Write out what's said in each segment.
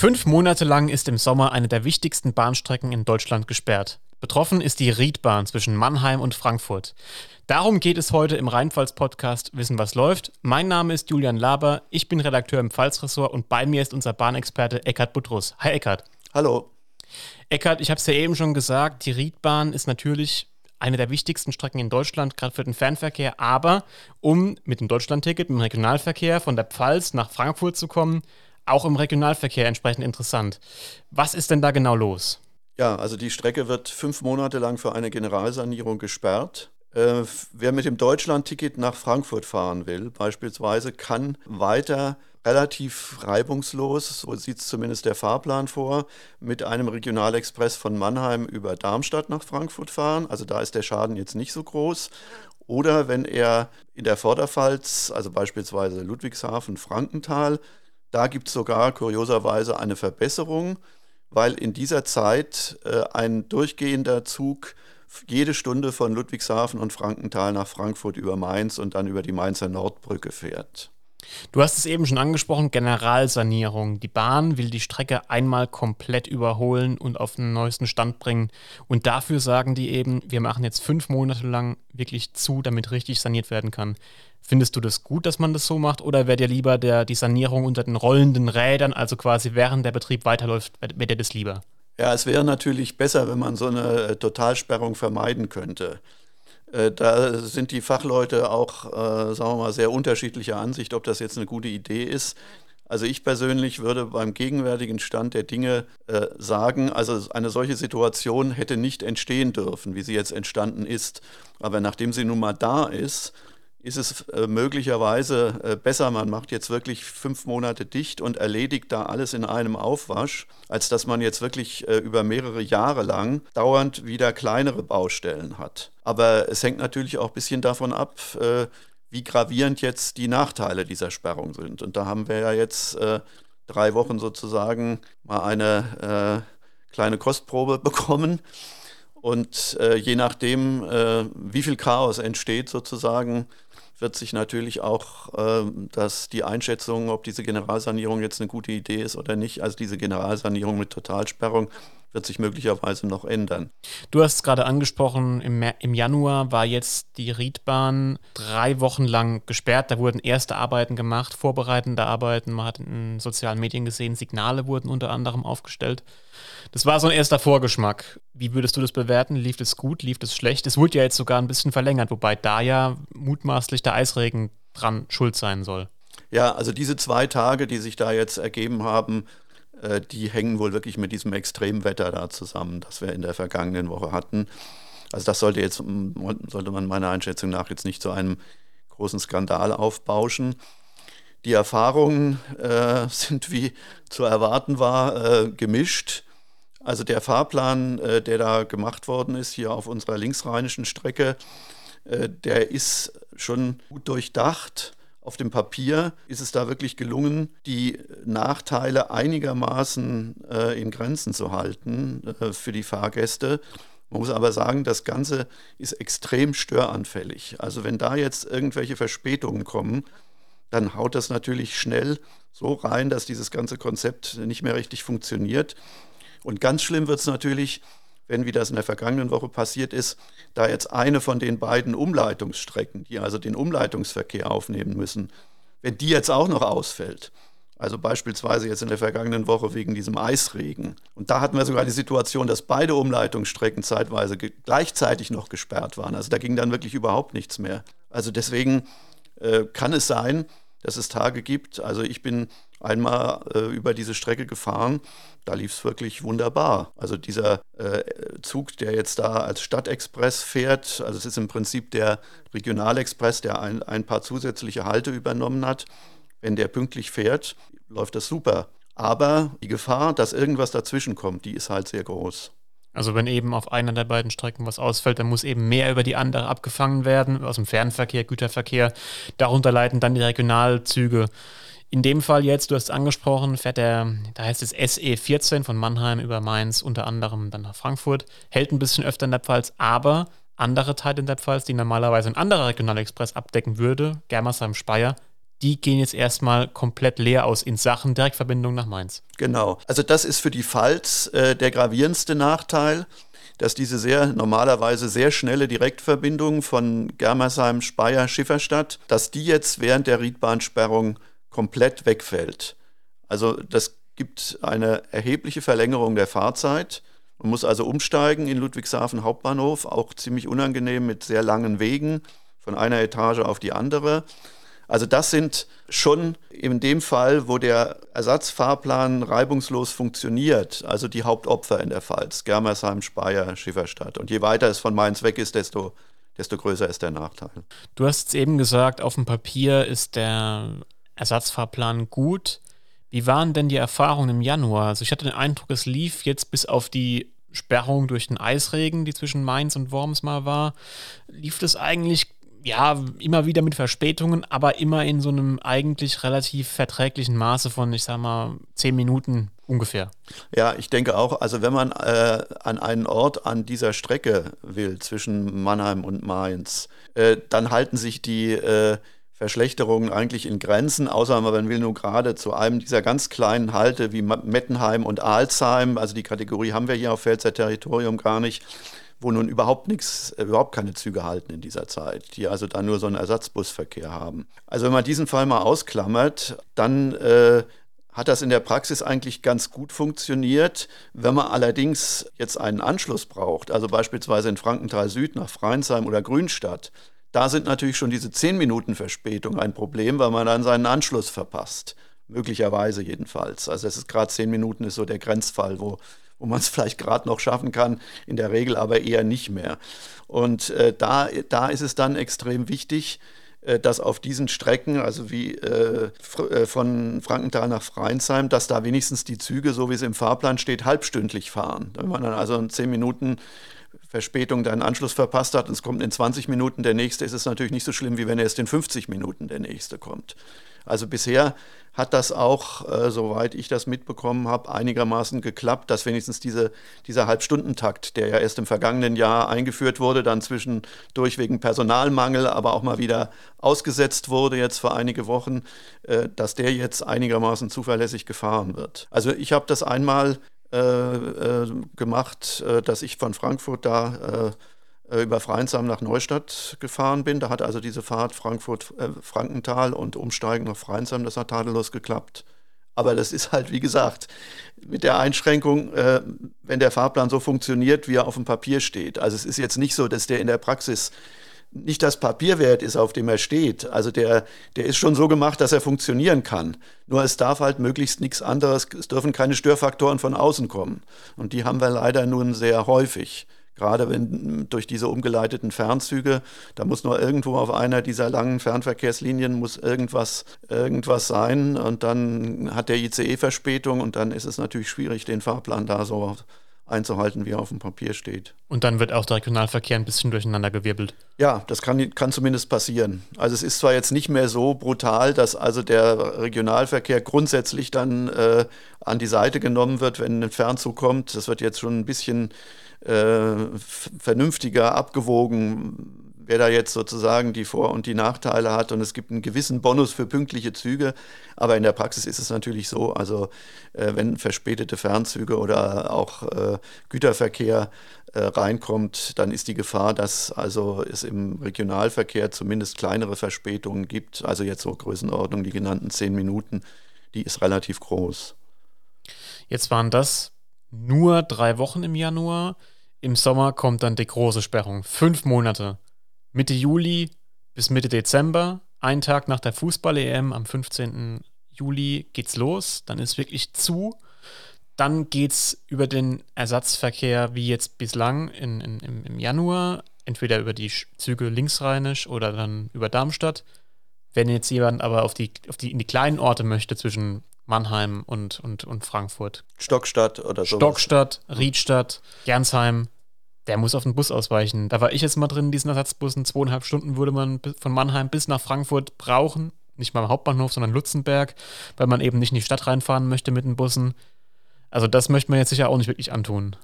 Fünf Monate lang ist im Sommer eine der wichtigsten Bahnstrecken in Deutschland gesperrt. Betroffen ist die Riedbahn zwischen Mannheim und Frankfurt. Darum geht es heute im Rheinpfalz-Podcast Wissen, was läuft. Mein Name ist Julian Laber, ich bin Redakteur im Pfalzressort und bei mir ist unser Bahnexperte Eckhard Butrus. Hi Eckhard. Hallo. Eckhard, ich habe es ja eben schon gesagt, die Riedbahn ist natürlich eine der wichtigsten Strecken in Deutschland, gerade für den Fernverkehr. Aber um mit dem Deutschlandticket, mit dem Regionalverkehr von der Pfalz nach Frankfurt zu kommen, auch im Regionalverkehr entsprechend interessant. Was ist denn da genau los? Ja, also die Strecke wird fünf Monate lang für eine Generalsanierung gesperrt. Äh, wer mit dem Deutschlandticket nach Frankfurt fahren will, beispielsweise, kann weiter relativ reibungslos, so sieht es zumindest der Fahrplan vor, mit einem Regionalexpress von Mannheim über Darmstadt nach Frankfurt fahren. Also da ist der Schaden jetzt nicht so groß. Oder wenn er in der Vorderpfalz, also beispielsweise Ludwigshafen, Frankenthal, da gibt es sogar kurioserweise eine Verbesserung, weil in dieser Zeit äh, ein durchgehender Zug jede Stunde von Ludwigshafen und Frankenthal nach Frankfurt über Mainz und dann über die Mainzer Nordbrücke fährt. Du hast es eben schon angesprochen, Generalsanierung. Die Bahn will die Strecke einmal komplett überholen und auf den neuesten Stand bringen. Und dafür sagen die eben, wir machen jetzt fünf Monate lang wirklich zu, damit richtig saniert werden kann. Findest du das gut, dass man das so macht, oder wäre dir lieber der, die Sanierung unter den rollenden Rädern, also quasi während der Betrieb weiterläuft, wäre dir das lieber? Ja, es wäre natürlich besser, wenn man so eine äh, Totalsperrung vermeiden könnte. Äh, da sind die Fachleute auch, äh, sagen wir mal, sehr unterschiedlicher Ansicht, ob das jetzt eine gute Idee ist. Also ich persönlich würde beim gegenwärtigen Stand der Dinge äh, sagen, also eine solche Situation hätte nicht entstehen dürfen, wie sie jetzt entstanden ist. Aber nachdem sie nun mal da ist, ist es äh, möglicherweise äh, besser, man macht jetzt wirklich fünf Monate dicht und erledigt da alles in einem Aufwasch, als dass man jetzt wirklich äh, über mehrere Jahre lang dauernd wieder kleinere Baustellen hat. Aber es hängt natürlich auch ein bisschen davon ab, wie gravierend jetzt die Nachteile dieser Sperrung sind. Und da haben wir ja jetzt drei Wochen sozusagen mal eine kleine Kostprobe bekommen. Und je nachdem, wie viel Chaos entsteht sozusagen, wird sich natürlich auch äh, dass die Einschätzung, ob diese Generalsanierung jetzt eine gute Idee ist oder nicht, also diese Generalsanierung mit Totalsperrung, wird sich möglicherweise noch ändern. Du hast es gerade angesprochen, im, im, Januar war jetzt die Riedbahn drei Wochen lang gesperrt. Da wurden erste Arbeiten gemacht, vorbereitende Arbeiten. Man hat in sozialen Medien gesehen, Signale wurden unter anderem aufgestellt. Das war so ein erster Vorgeschmack. Wie würdest du das bewerten? Lief es gut? Lief es schlecht? Es wurde ja jetzt sogar ein bisschen verlängert, wobei da ja mutmaßlich der Eisregen dran schuld sein soll. Ja, also diese zwei Tage, die sich da jetzt ergeben haben, äh, die hängen wohl wirklich mit diesem Extremwetter da zusammen, das wir in der vergangenen Woche hatten. Also das sollte jetzt, sollte man meiner Einschätzung nach jetzt nicht zu einem großen Skandal aufbauschen. Die Erfahrungen äh, sind, wie zu erwarten war, äh, gemischt. Also der Fahrplan, äh, der da gemacht worden ist, hier auf unserer linksrheinischen Strecke, äh, der ist schon gut durchdacht. Auf dem Papier ist es da wirklich gelungen, die Nachteile einigermaßen äh, in Grenzen zu halten äh, für die Fahrgäste. Man muss aber sagen, das Ganze ist extrem störanfällig. Also wenn da jetzt irgendwelche Verspätungen kommen, dann haut das natürlich schnell so rein, dass dieses ganze Konzept nicht mehr richtig funktioniert. Und ganz schlimm wird es natürlich, wenn, wie das in der vergangenen Woche passiert ist, da jetzt eine von den beiden Umleitungsstrecken, die also den Umleitungsverkehr aufnehmen müssen, wenn die jetzt auch noch ausfällt. Also beispielsweise jetzt in der vergangenen Woche wegen diesem Eisregen. Und da hatten wir sogar die Situation, dass beide Umleitungsstrecken zeitweise gleichzeitig noch gesperrt waren. Also da ging dann wirklich überhaupt nichts mehr. Also deswegen äh, kann es sein, dass es Tage gibt. Also ich bin einmal äh, über diese Strecke gefahren, da lief es wirklich wunderbar. Also dieser äh, Zug, der jetzt da als Stadtexpress fährt, also es ist im Prinzip der Regionalexpress, der ein, ein paar zusätzliche Halte übernommen hat. Wenn der pünktlich fährt, läuft das super. Aber die Gefahr, dass irgendwas dazwischen kommt, die ist halt sehr groß. Also wenn eben auf einer der beiden Strecken was ausfällt, dann muss eben mehr über die andere abgefangen werden, aus dem Fernverkehr, Güterverkehr. Darunter leiten dann die Regionalzüge. In dem Fall jetzt, du hast es angesprochen, fährt der, da heißt es SE14 von Mannheim über Mainz, unter anderem dann nach Frankfurt, hält ein bisschen öfter in der Pfalz, aber andere Teile in der Pfalz, die normalerweise ein anderer Regionalexpress abdecken würde, Germersheim-Speyer, die gehen jetzt erstmal komplett leer aus in Sachen Direktverbindung nach Mainz. Genau. Also das ist für die Pfalz äh, der gravierendste Nachteil, dass diese sehr normalerweise sehr schnelle Direktverbindung von Germersheim, Speyer, Schifferstadt, dass die jetzt während der Riedbahnsperrung komplett wegfällt. Also das gibt eine erhebliche Verlängerung der Fahrzeit. Man muss also umsteigen in Ludwigshafen Hauptbahnhof, auch ziemlich unangenehm mit sehr langen Wegen von einer Etage auf die andere. Also das sind schon in dem Fall, wo der Ersatzfahrplan reibungslos funktioniert, also die Hauptopfer in der Pfalz, Germersheim, Speyer, Schifferstadt. Und je weiter es von Mainz weg ist, desto, desto größer ist der Nachteil. Du hast es eben gesagt, auf dem Papier ist der Ersatzfahrplan gut. Wie waren denn die Erfahrungen im Januar? Also ich hatte den Eindruck, es lief jetzt bis auf die Sperrung durch den Eisregen, die zwischen Mainz und Worms mal war, lief das eigentlich ja, immer wieder mit Verspätungen, aber immer in so einem eigentlich relativ verträglichen Maße von, ich sag mal, zehn Minuten ungefähr. Ja, ich denke auch, also wenn man äh, an einen Ort an dieser Strecke will, zwischen Mannheim und Mainz, äh, dann halten sich die äh, Verschlechterungen eigentlich in Grenzen, außer man will nur gerade zu einem dieser ganz kleinen Halte wie Mettenheim und Alzheim, also die Kategorie haben wir hier auf Pfälzer Territorium gar nicht, wo nun überhaupt nichts, äh, überhaupt keine Züge halten in dieser Zeit, die also dann nur so einen Ersatzbusverkehr haben. Also wenn man diesen Fall mal ausklammert, dann äh, hat das in der Praxis eigentlich ganz gut funktioniert. Wenn man allerdings jetzt einen Anschluss braucht, also beispielsweise in Frankenthal Süd nach Freinsheim oder Grünstadt, da sind natürlich schon diese 10 Minuten Verspätung ein Problem, weil man dann seinen Anschluss verpasst. Möglicherweise jedenfalls. Also es ist gerade 10 Minuten ist so der Grenzfall, wo wo man es vielleicht gerade noch schaffen kann, in der Regel aber eher nicht mehr. Und äh, da, da ist es dann extrem wichtig, äh, dass auf diesen Strecken, also wie äh, äh, von Frankenthal nach Freinsheim, dass da wenigstens die Züge, so wie es im Fahrplan steht, halbstündlich fahren. Wenn man dann also in zehn Minuten Verspätung deinen Anschluss verpasst hat und es kommt in 20 Minuten der nächste, ist es natürlich nicht so schlimm, wie wenn erst in 50 Minuten der nächste kommt. Also bisher hat das auch, äh, soweit ich das mitbekommen habe, einigermaßen geklappt, dass wenigstens diese, dieser Halbstundentakt, der ja erst im vergangenen Jahr eingeführt wurde, dann zwischendurch wegen Personalmangel, aber auch mal wieder ausgesetzt wurde jetzt vor einige Wochen, äh, dass der jetzt einigermaßen zuverlässig gefahren wird. Also ich habe das einmal gemacht, äh, dass ich von Frankfurt da äh, äh, über Freinsheim nach Neustadt gefahren bin. Da hat also diese Fahrt Frankfurt-Frankenthal äh, und Umsteigen nach Freinsheim, das hat tadellos geklappt. Aber das ist halt, wie gesagt, mit der Einschränkung, äh, wenn der Fahrplan so funktioniert, wie er auf dem Papier steht. Also es ist jetzt nicht so, dass der in der Praxis nicht das Papierwert ist, auf dem er steht. Also der, der ist schon so gemacht, dass er funktionieren kann. Nur es darf halt möglichst nichts anderes, es dürfen keine Störfaktoren von außen kommen. Und die haben wir leider nun sehr häufig. Gerade wenn durch diese umgeleiteten Fernzüge, da muss nur irgendwo auf einer dieser langen Fernverkehrslinien muss irgendwas, irgendwas sein und dann hat der ICE Verspätung und dann ist es natürlich schwierig, den Fahrplan da so einzuhalten, wie er auf dem Papier steht. Und dann wird auch der Regionalverkehr ein bisschen durcheinander gewirbelt. Ja, das kann, kann zumindest passieren. Also es ist zwar jetzt nicht mehr so brutal, dass also der Regionalverkehr grundsätzlich dann äh, an die Seite genommen wird, wenn ein Fernzug kommt. Das wird jetzt schon ein bisschen äh, vernünftiger abgewogen, wer da jetzt sozusagen die Vor- und die Nachteile hat. Und es gibt einen gewissen Bonus für pünktliche Züge. Aber in der Praxis ist es natürlich so, also äh, wenn verspätete Fernzüge oder auch äh, Güterverkehr äh, reinkommt, dann ist die Gefahr, dass also es im Regionalverkehr zumindest kleinere Verspätungen gibt. Also jetzt so Größenordnung, die genannten zehn Minuten, die ist relativ groß. Jetzt waren das nur drei Wochen im Januar. Im Sommer kommt dann die große Sperrung. Fünf Monate. Mitte Juli bis Mitte Dezember. Ein Tag nach der Fußball-EM am 15. Juli geht's los. Dann ist wirklich zu. Dann geht's über den Ersatzverkehr wie jetzt bislang in, in, im, im Januar. Entweder über die Züge linksrheinisch oder dann über Darmstadt. Wenn jetzt jemand aber auf die, auf die, in die kleinen Orte möchte zwischen Mannheim und, und, und Frankfurt. Stockstadt oder so. Stockstadt, Riedstadt, Gernsheim. Der muss auf den Bus ausweichen. Da war ich jetzt mal drin in diesen Ersatzbussen. Zweieinhalb Stunden würde man von Mannheim bis nach Frankfurt brauchen. Nicht mal am Hauptbahnhof, sondern Lutzenberg, weil man eben nicht in die Stadt reinfahren möchte mit den Bussen. Also das möchte man jetzt sicher auch nicht wirklich antun.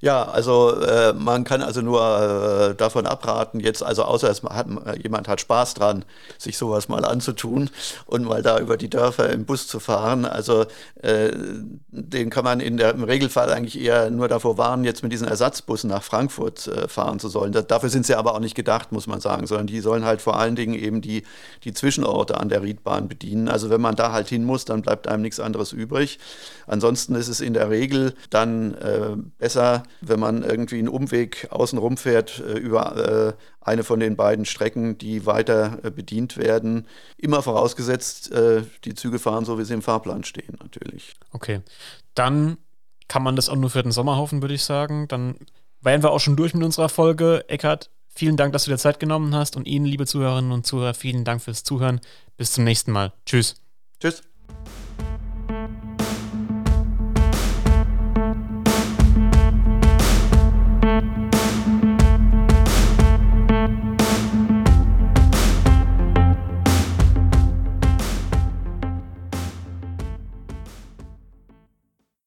Ja, also äh, man kann also nur äh, davon abraten, jetzt, also außer es hat, jemand hat Spaß dran, sich sowas mal anzutun und mal da über die Dörfer im Bus zu fahren. Also äh, den kann man in der, im Regelfall eigentlich eher nur davor warnen, jetzt mit diesen Ersatzbussen nach Frankfurt äh, fahren zu sollen. Das, dafür sind sie aber auch nicht gedacht, muss man sagen, sondern die sollen halt vor allen Dingen eben die, die Zwischenorte an der Riedbahn bedienen. Also wenn man da halt hin muss, dann bleibt einem nichts anderes übrig. Ansonsten ist es in der Regel dann äh, besser, wenn man irgendwie einen Umweg außenrum fährt äh, über äh, eine von den beiden Strecken, die weiter äh, bedient werden. Immer vorausgesetzt, die Züge fahren so, wie sie im Fahrplan stehen, natürlich. Okay, dann kann man das auch nur für den Sommerhaufen, würde ich sagen. Dann wären wir auch schon durch mit unserer Folge. Eckart, vielen Dank, dass du dir Zeit genommen hast und Ihnen, liebe Zuhörerinnen und Zuhörer, vielen Dank fürs Zuhören. Bis zum nächsten Mal. Tschüss. Tschüss.